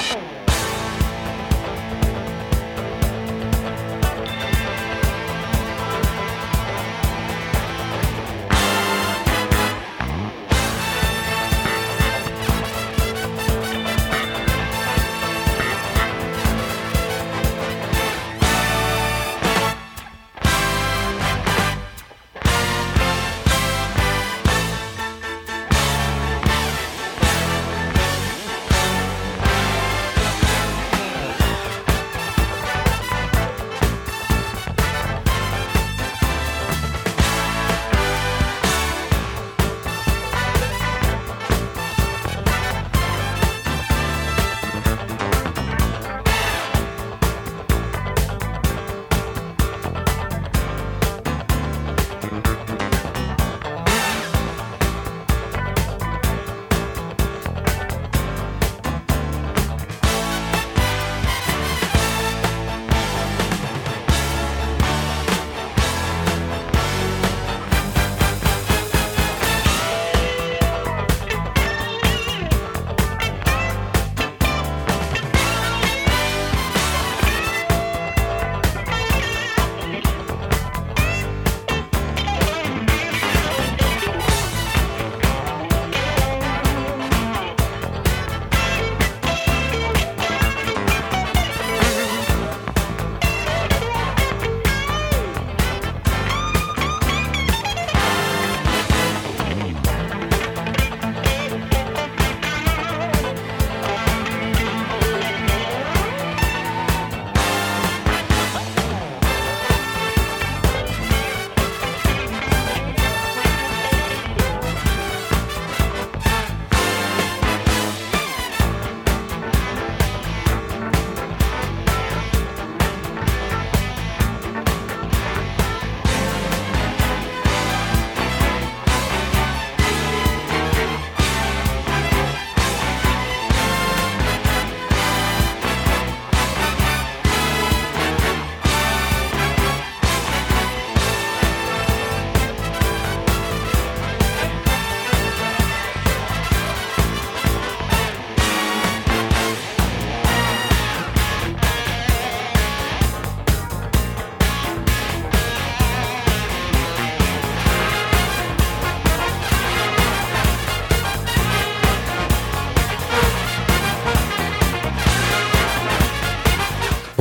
Oh.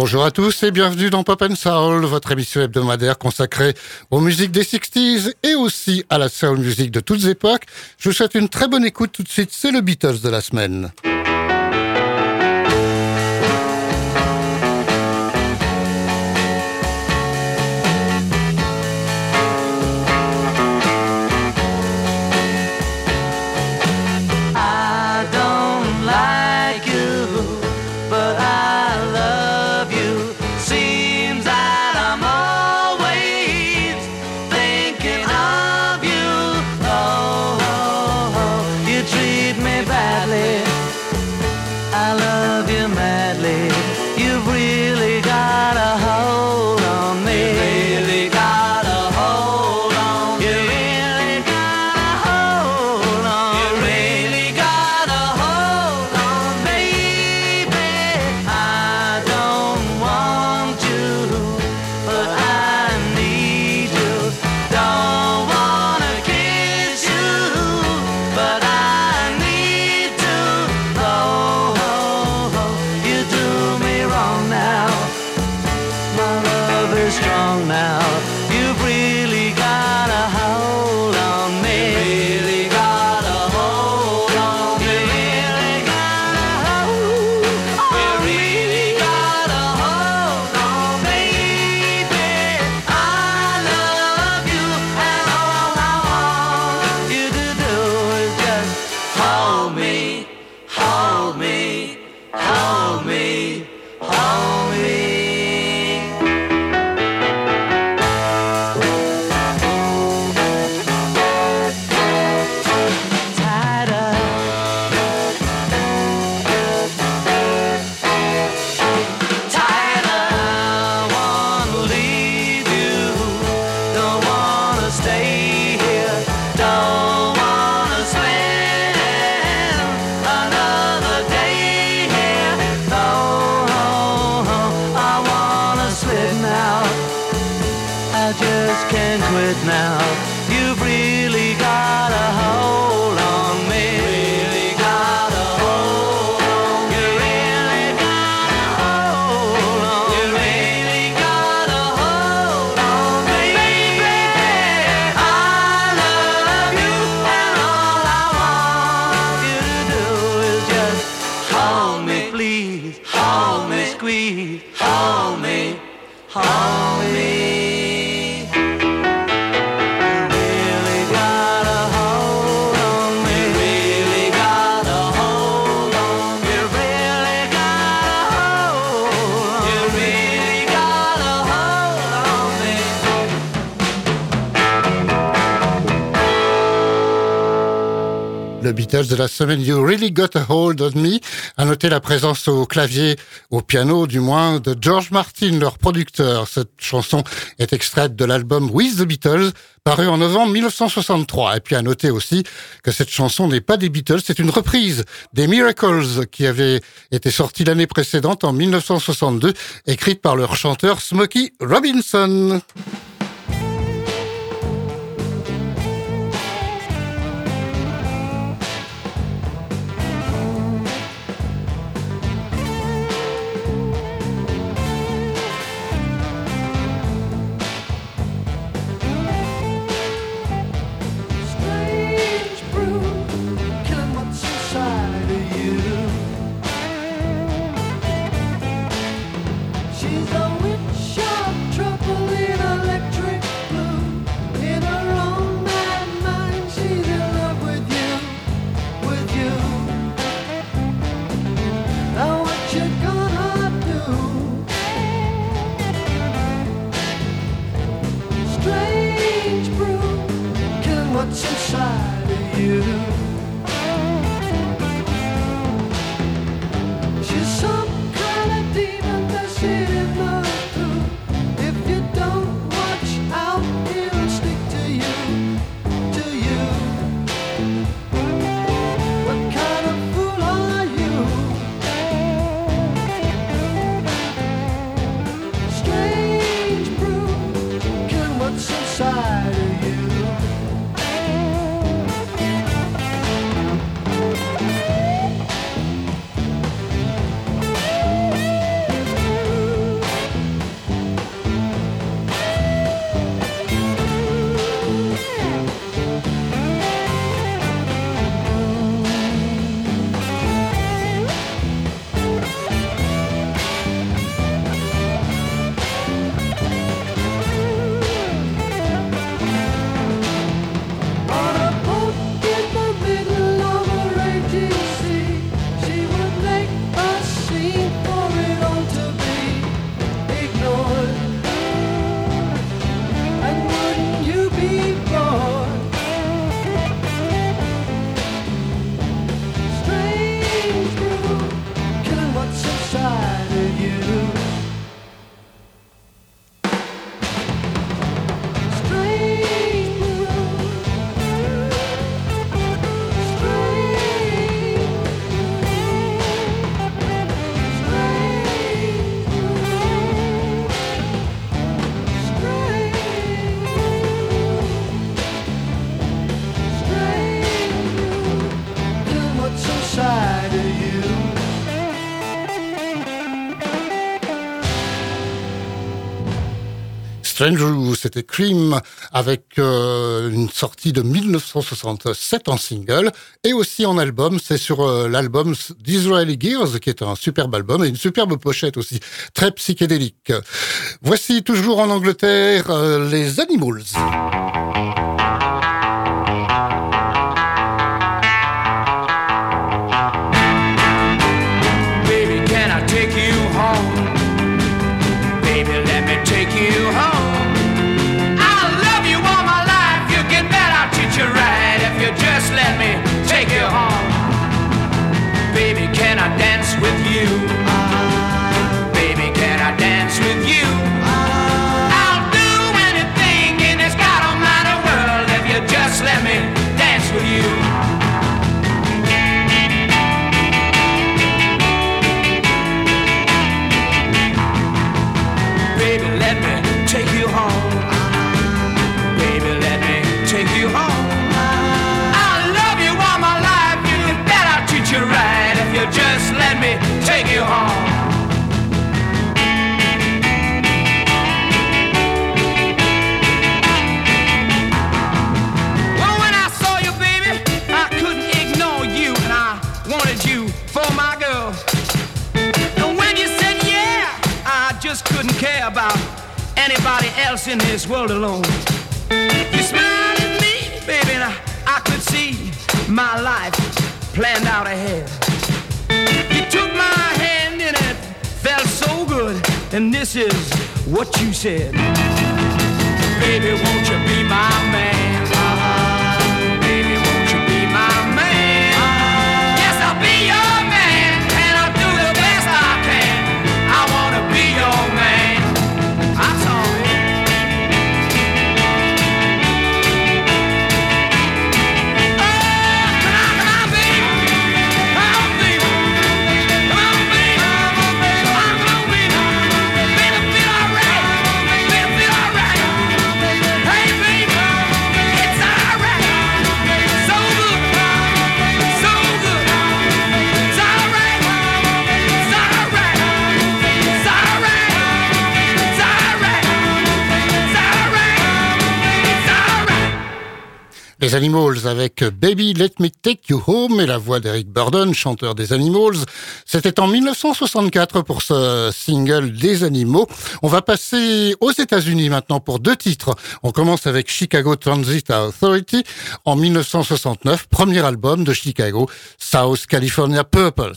Bonjour à tous et bienvenue dans Pop and Soul, votre émission hebdomadaire consacrée aux musiques des 60s et aussi à la soul music de toutes époques. Je vous souhaite une très bonne écoute tout de suite, c'est le Beatles de la semaine. De la semaine You Really Got a Hold on Me. À noter la présence au clavier, au piano du moins, de George Martin, leur producteur. Cette chanson est extraite de l'album With the Beatles, paru en novembre 1963. Et puis à noter aussi que cette chanson n'est pas des Beatles, c'est une reprise des Miracles qui avait été sortie l'année précédente en 1962, écrite par leur chanteur Smokey Robinson. Strange c'était Cream avec euh, une sortie de 1967 en single et aussi en album. C'est sur euh, l'album d'Israeli Gears qui est un superbe album et une superbe pochette aussi, très psychédélique. Voici toujours en Angleterre euh, les Animals. Anybody else in this world alone. You smiled at me, baby, and I, I could see my life planned out ahead. You took my hand and it felt so good, and this is what you said. Baby, won't you be my man? Les Animals avec Baby Let Me Take You Home et la voix d'Eric Burdon, chanteur des Animals. C'était en 1964 pour ce single des animaux. On va passer aux États-Unis maintenant pour deux titres. On commence avec Chicago Transit Authority en 1969, premier album de Chicago, South California Purples.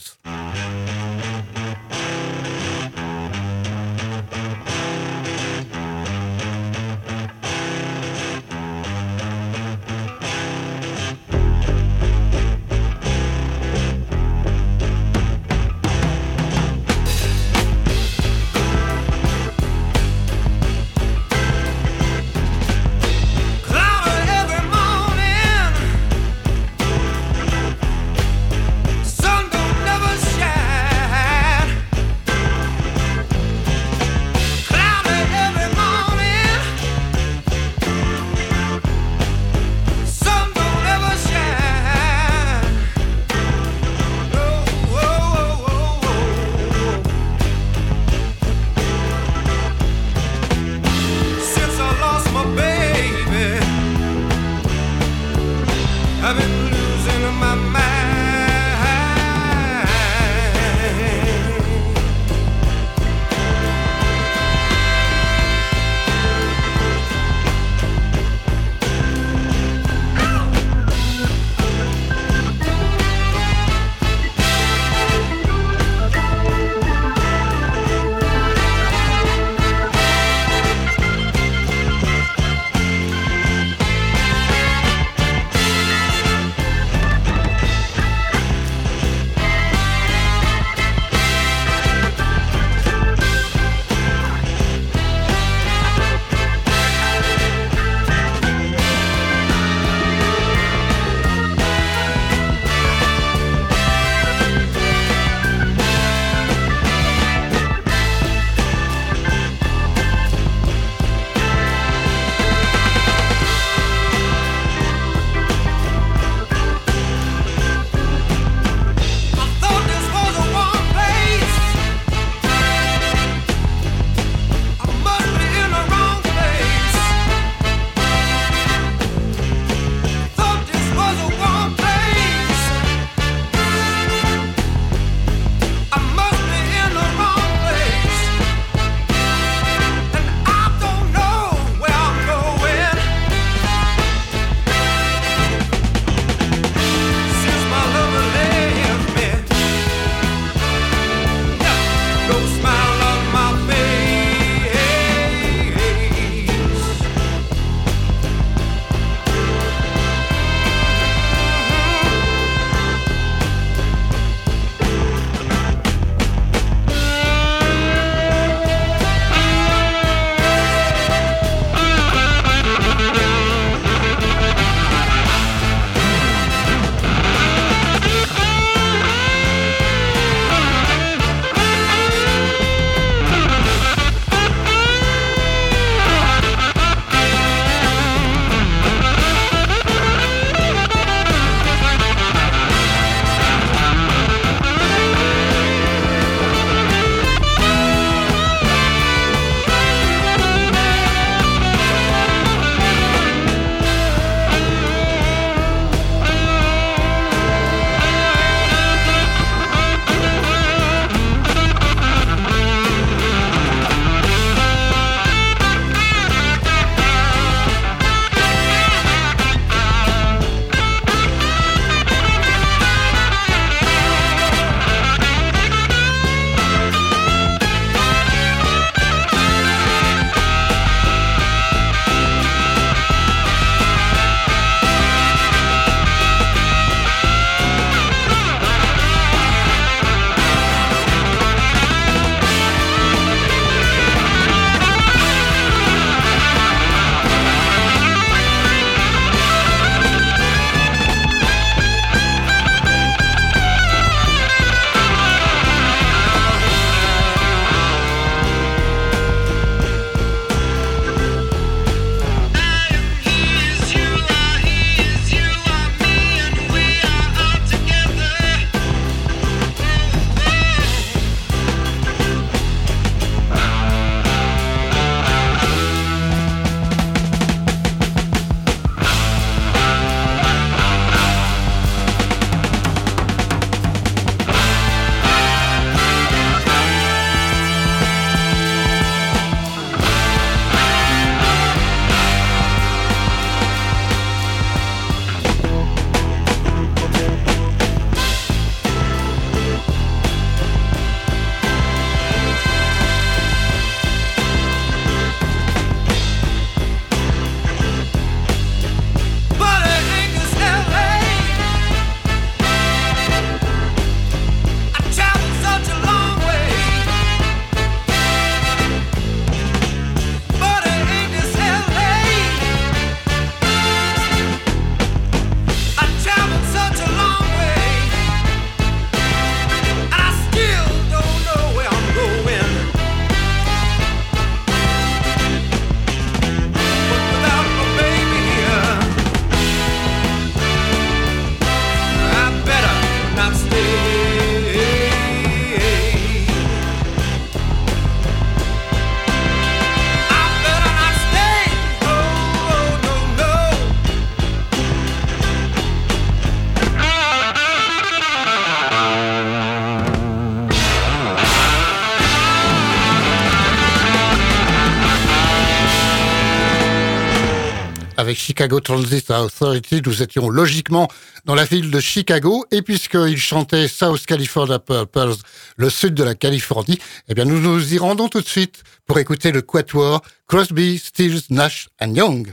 Chicago Transit Authority. Nous étions logiquement dans la ville de Chicago et puisqu'il chantait South California Purples, le sud de la Californie, eh bien nous nous y rendons tout de suite pour écouter le quatuor Crosby, Stills, Nash and Young.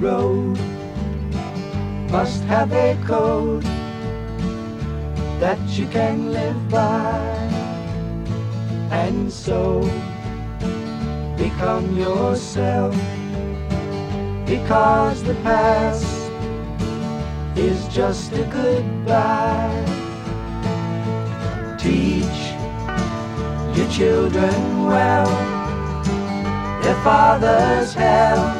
Road must have a code that you can live by. And so become yourself because the past is just a goodbye. Teach your children well their father's hell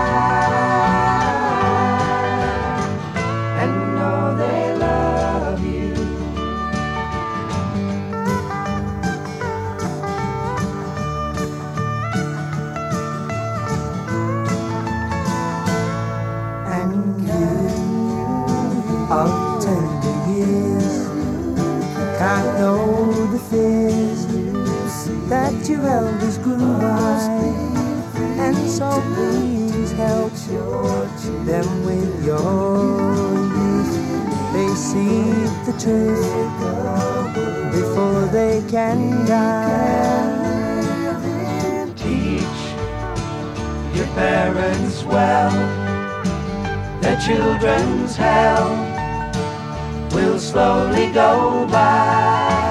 Your elders grew and so please help them with your youth. They see the truth before they can die. Teach your parents well, their children's hell will slowly go by.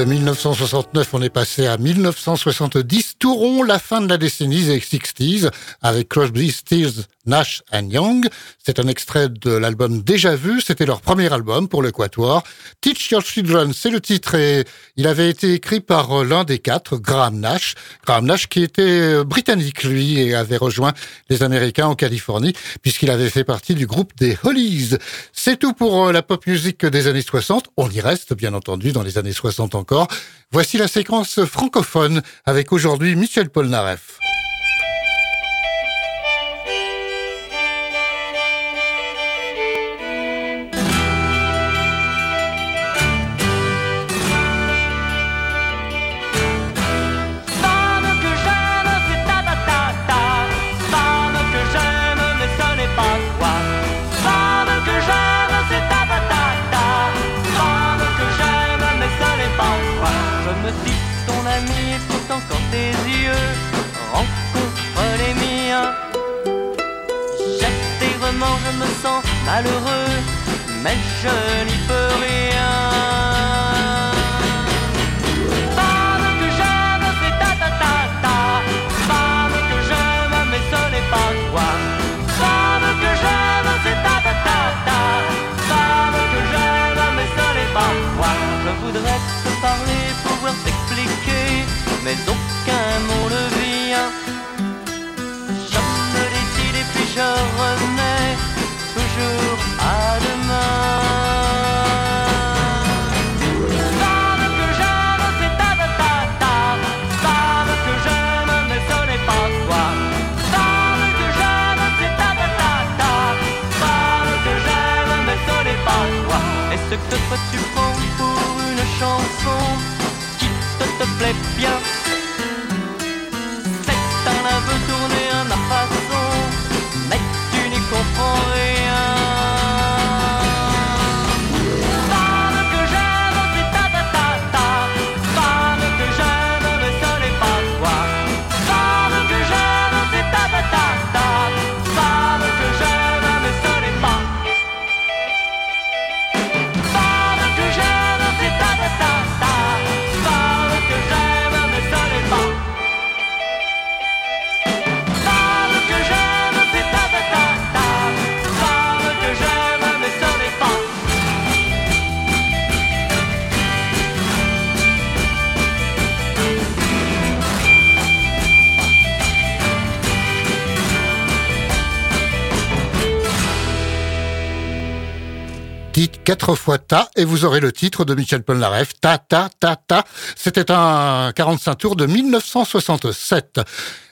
1969, on est passé à 1970. Tourons la fin de la décennie des 60s avec Crosby, Stills, Nash and Young. C'est un extrait de l'album Déjà Vu. C'était leur premier album pour le. Teach Your Children, c'est le titre et il avait été écrit par euh, l'un des quatre, Graham Nash. Graham Nash qui était euh, britannique, lui, et avait rejoint les Américains en Californie puisqu'il avait fait partie du groupe des Hollies. C'est tout pour euh, la pop music des années 60. On y reste, bien entendu, dans les années 60 encore. Voici la séquence francophone avec aujourd'hui Michel Polnareff. Malheureux, mais je quatre fois ta et vous aurez le titre de Michel Polnareff, ta ta ta ta. C'était un 45 tours de 1967.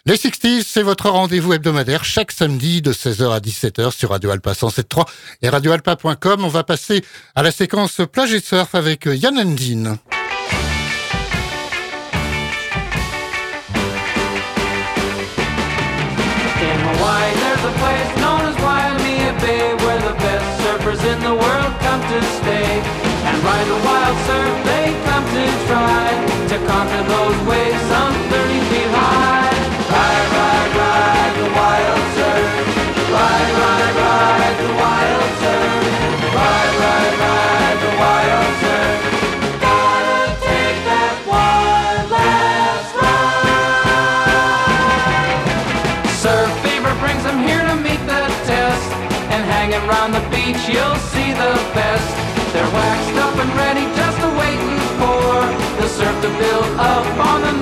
Les 60s, c'est votre rendez-vous hebdomadaire chaque samedi de 16h à 17h sur Radio Alpa 107.3 et radioalpa.com. On va passer à la séquence plage et surf avec Yann Endine. Place in the world come to stay. And ride the wild surf, they come to try to conquer those waves some 30 feet high. Ride, ride, ride the wild surf. Ride, ride, ride the surf to build up on the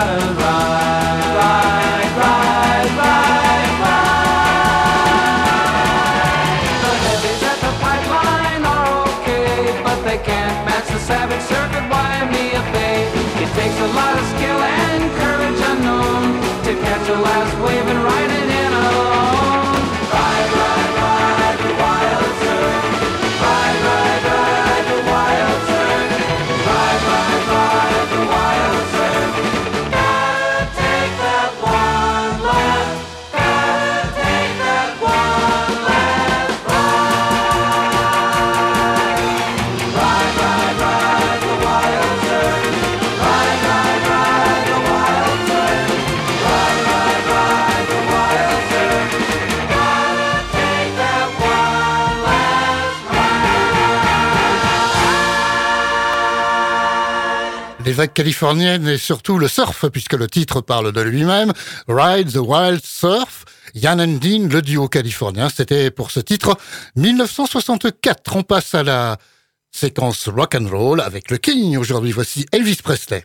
gotta ride, californiennes et surtout le surf, puisque le titre parle de lui-même. Ride the Wild Surf. Yann and Dean, le duo californien, c'était pour ce titre 1964. On passe à la séquence rock and roll avec le King. Aujourd'hui, voici Elvis Presley.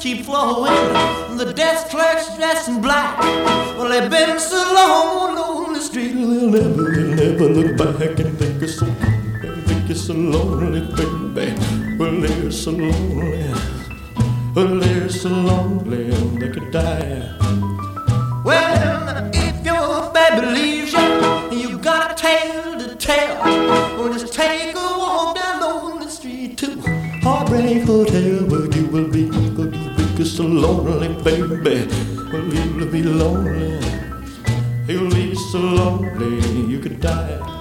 keep flowing, the desk clerk's dressed in black. Well, they've been so long on the street, they'll never, they'll never look back and think it's so, think it's so lonely, baby. Well, they're so lonely, well, they're so lonely they could die. Well, if your baby leaves you, you got a tale to tell. Well, just take a walk down the street to Heartbreak Hotel, where you will be, will be so lonely, baby. Well, you'll be lonely, you'll be so lonely you could die.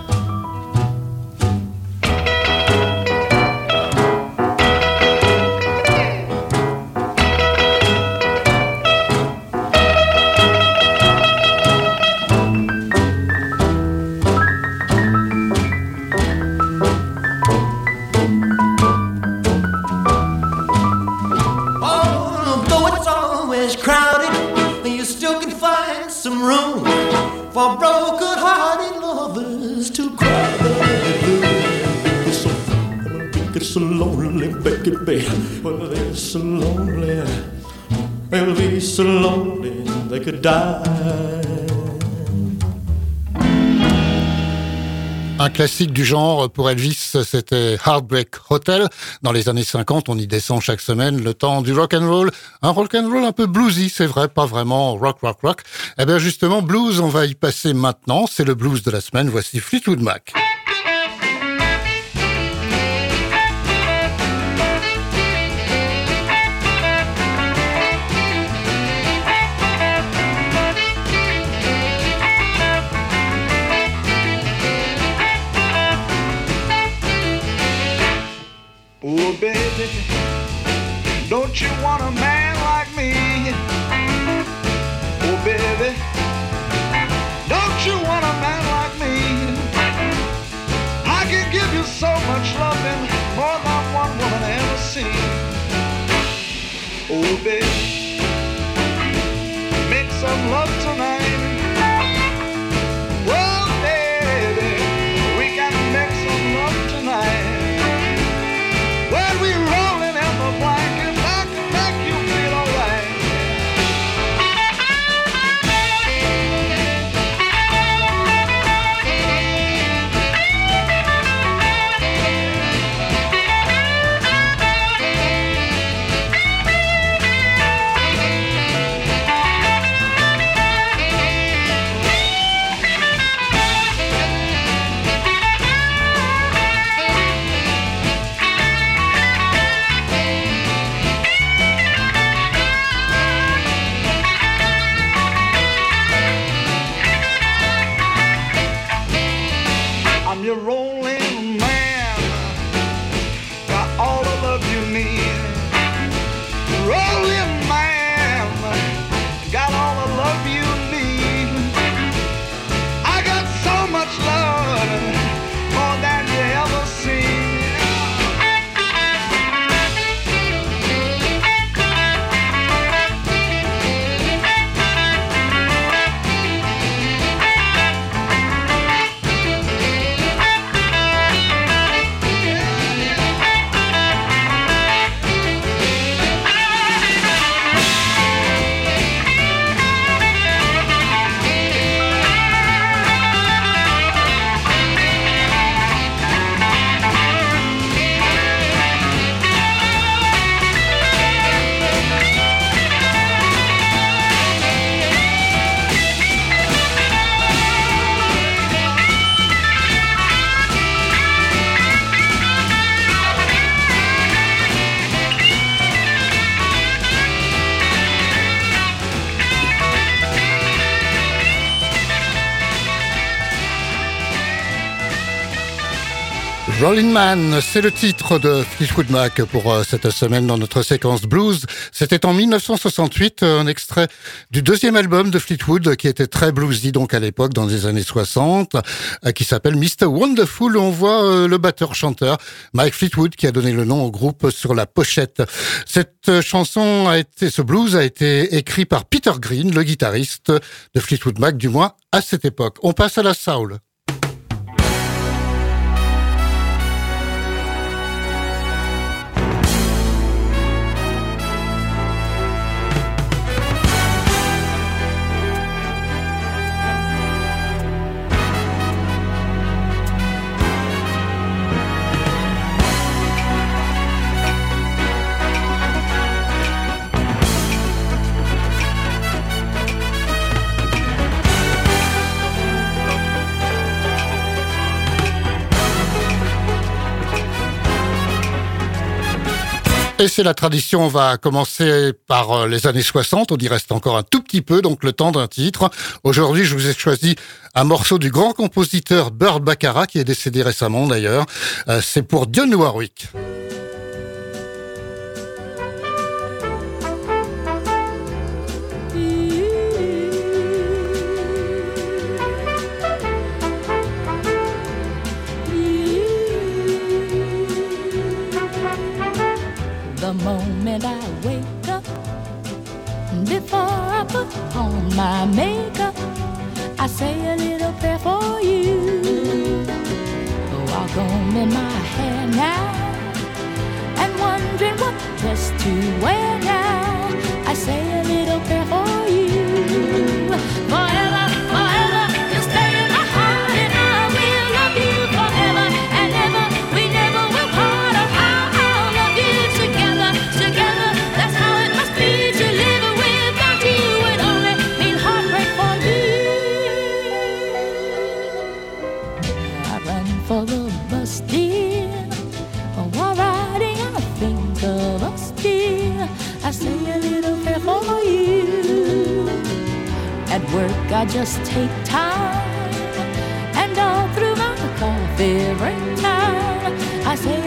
They're so lonely. Be so lonely they could die. Un classique du genre pour Elvis, c'était Heartbreak Hotel. Dans les années 50, on y descend chaque semaine le temps du rock and roll. Un rock and roll un peu bluesy, c'est vrai, pas vraiment rock, rock, rock. Eh bien justement, blues, on va y passer maintenant. C'est le blues de la semaine. Voici Fleetwood Mac. C'est le titre de Fleetwood Mac pour euh, cette semaine dans notre séquence blues. C'était en 1968, un extrait du deuxième album de Fleetwood qui était très bluesy donc à l'époque dans les années 60, euh, qui s'appelle Mr. Wonderful. On voit euh, le batteur-chanteur Mike Fleetwood qui a donné le nom au groupe sur la pochette. Cette chanson a été, ce blues a été écrit par Peter Green, le guitariste de Fleetwood Mac, du moins à cette époque. On passe à la soul. C'est la tradition, on va commencer par euh, les années 60, on y reste encore un tout petit peu, donc le temps d'un titre. Aujourd'hui, je vous ai choisi un morceau du grand compositeur Burt Baccarat, qui est décédé récemment d'ailleurs. Euh, c'est pour Dionne Warwick. My makeup, I say a little prayer for you. While combing my hair now, and wondering what dress to wear now, I say a little prayer for you. Forever, work, I just take time. And all through my coffee every time I say,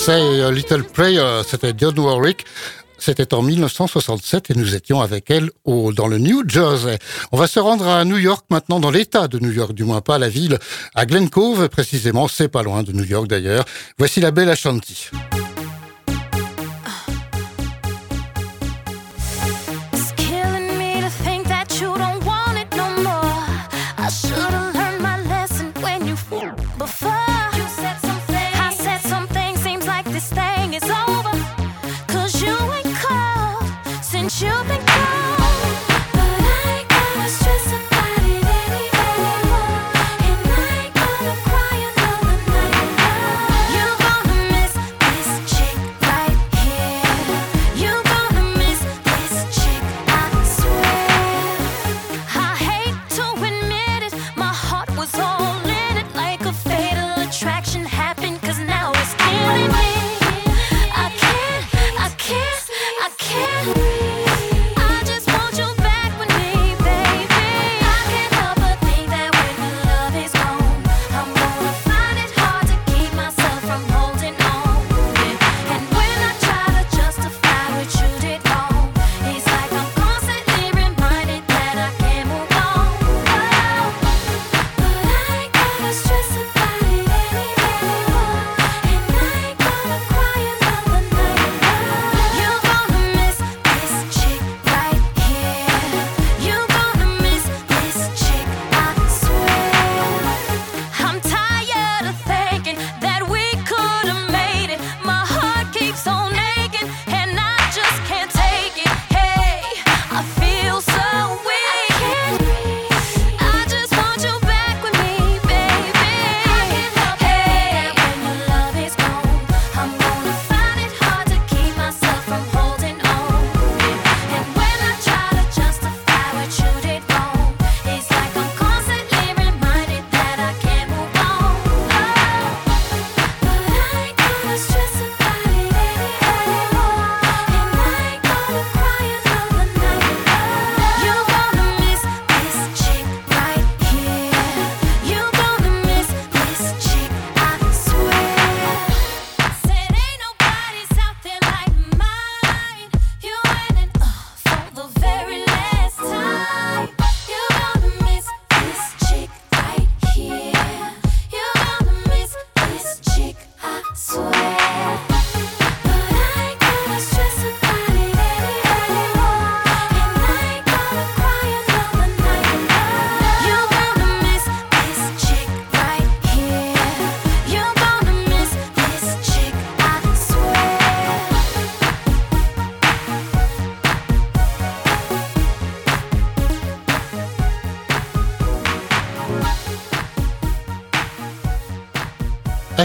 Say a Little Prayer, c'était John Warwick. C'était en 1967 et nous étions avec elle au, dans le New Jersey. On va se rendre à New York maintenant, dans l'État de New York, du moins pas la ville, à Glen Cove précisément, c'est pas loin de New York d'ailleurs. Voici la belle Ashanti.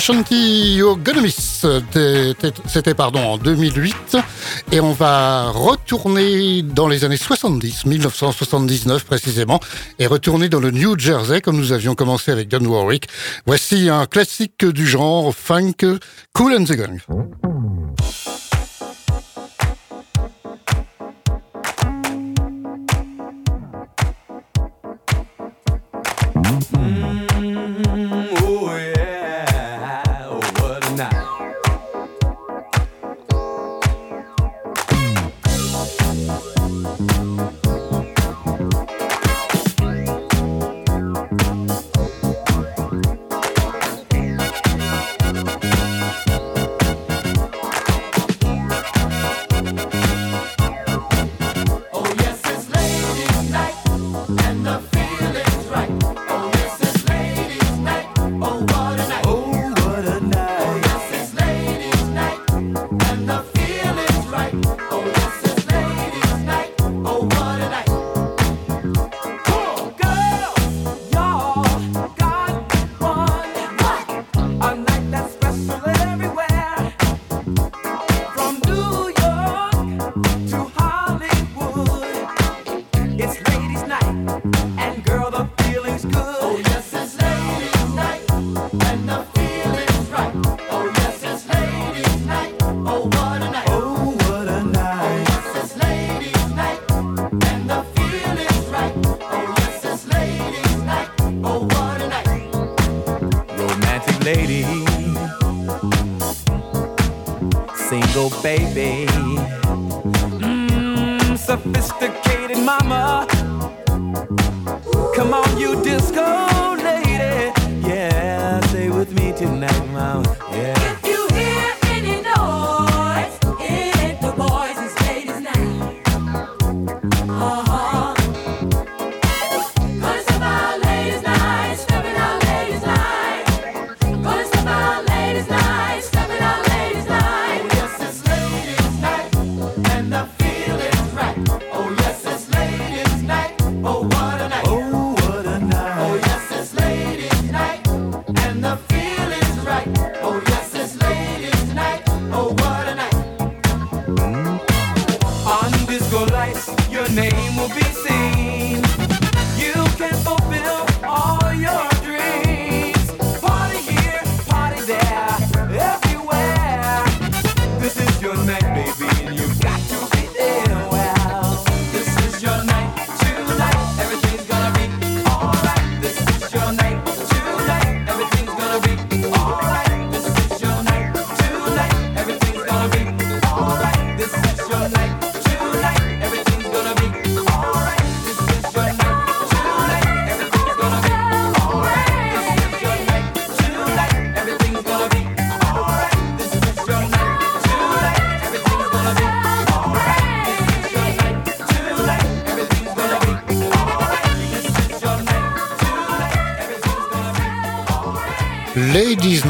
Gonna Miss, c'était pardon en 2008 et on va retourner dans les années 70, 1979 précisément, et retourner dans le New Jersey comme nous avions commencé avec Don Warwick. Voici un classique du genre funk, Cool and the Gang. baby.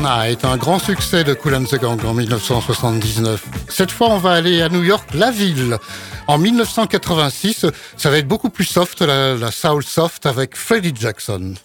Night, un grand succès de Cool and the Gang en 1979. Cette fois, on va aller à New York, la ville. En 1986, ça va être beaucoup plus soft, la, la soul soft avec Freddie Jackson.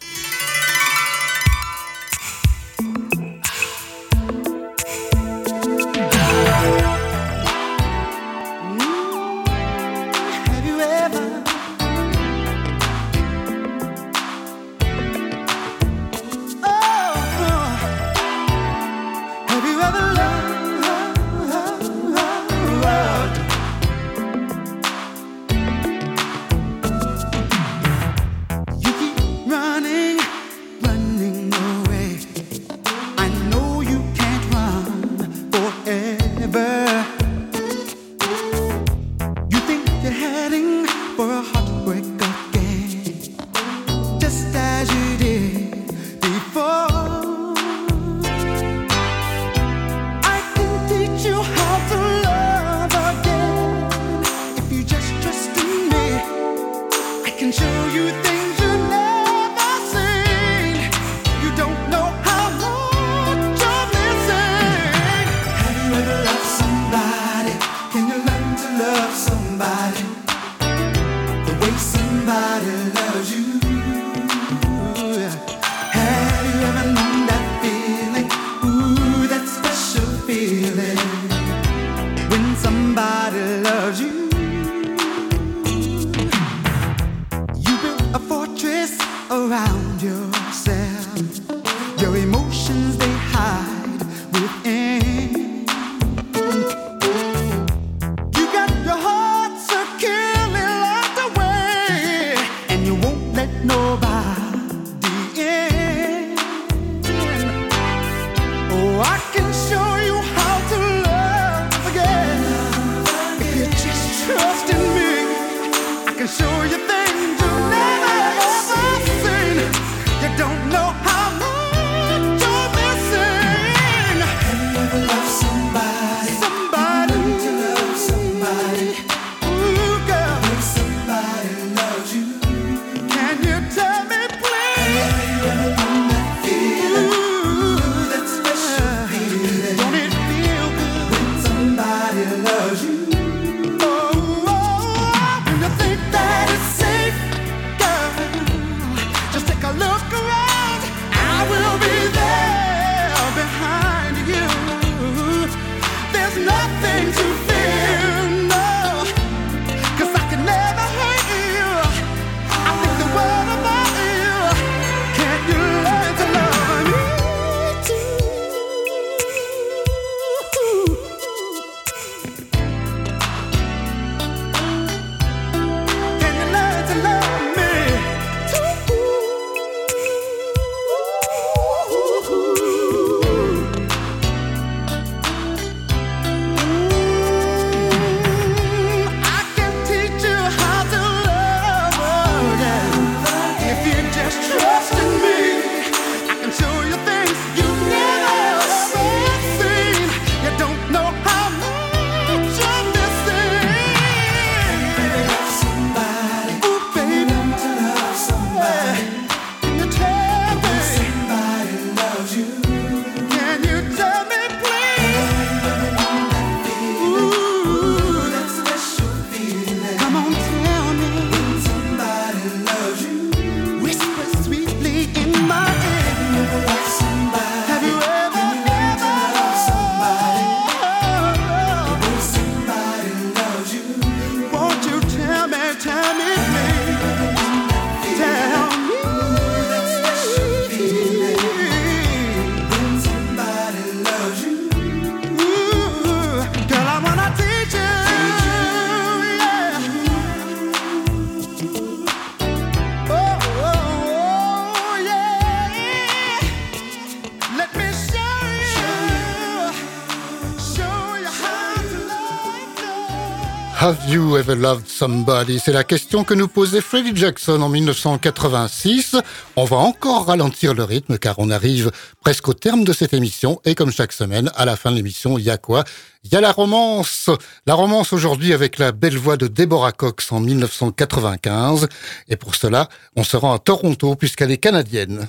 Have you ever loved somebody? C'est la question que nous posait Freddie Jackson en 1986. On va encore ralentir le rythme car on arrive presque au terme de cette émission et comme chaque semaine, à la fin de l'émission, il y a quoi? Il y a la romance. La romance aujourd'hui avec la belle voix de Deborah Cox en 1995 et pour cela, on se rend à Toronto puisqu'elle est canadienne.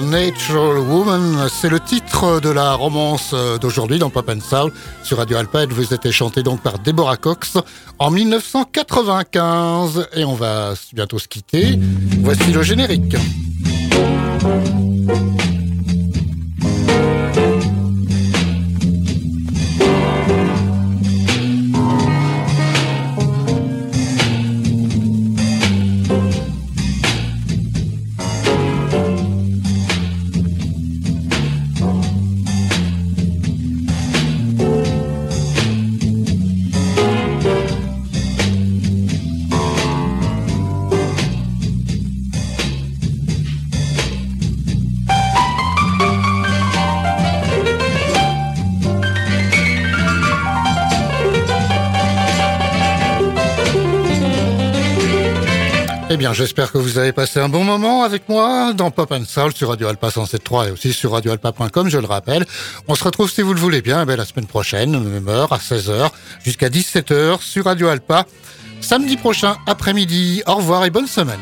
Natural Woman, c'est le titre de la romance d'aujourd'hui dans Pop and Soul sur Radio Alpa. Vous êtes chanté donc par Deborah Cox en 1995 et on va bientôt se quitter. Voici le générique. J'espère que vous avez passé un bon moment avec moi dans Pop and Soul sur Radio Alpa 107.3 et aussi sur radioalpa.com, je le rappelle. On se retrouve, si vous le voulez bien, eh la semaine prochaine, même heure, à 16h, jusqu'à 17h sur Radio Alpa. Samedi prochain, après-midi. Au revoir et bonne semaine.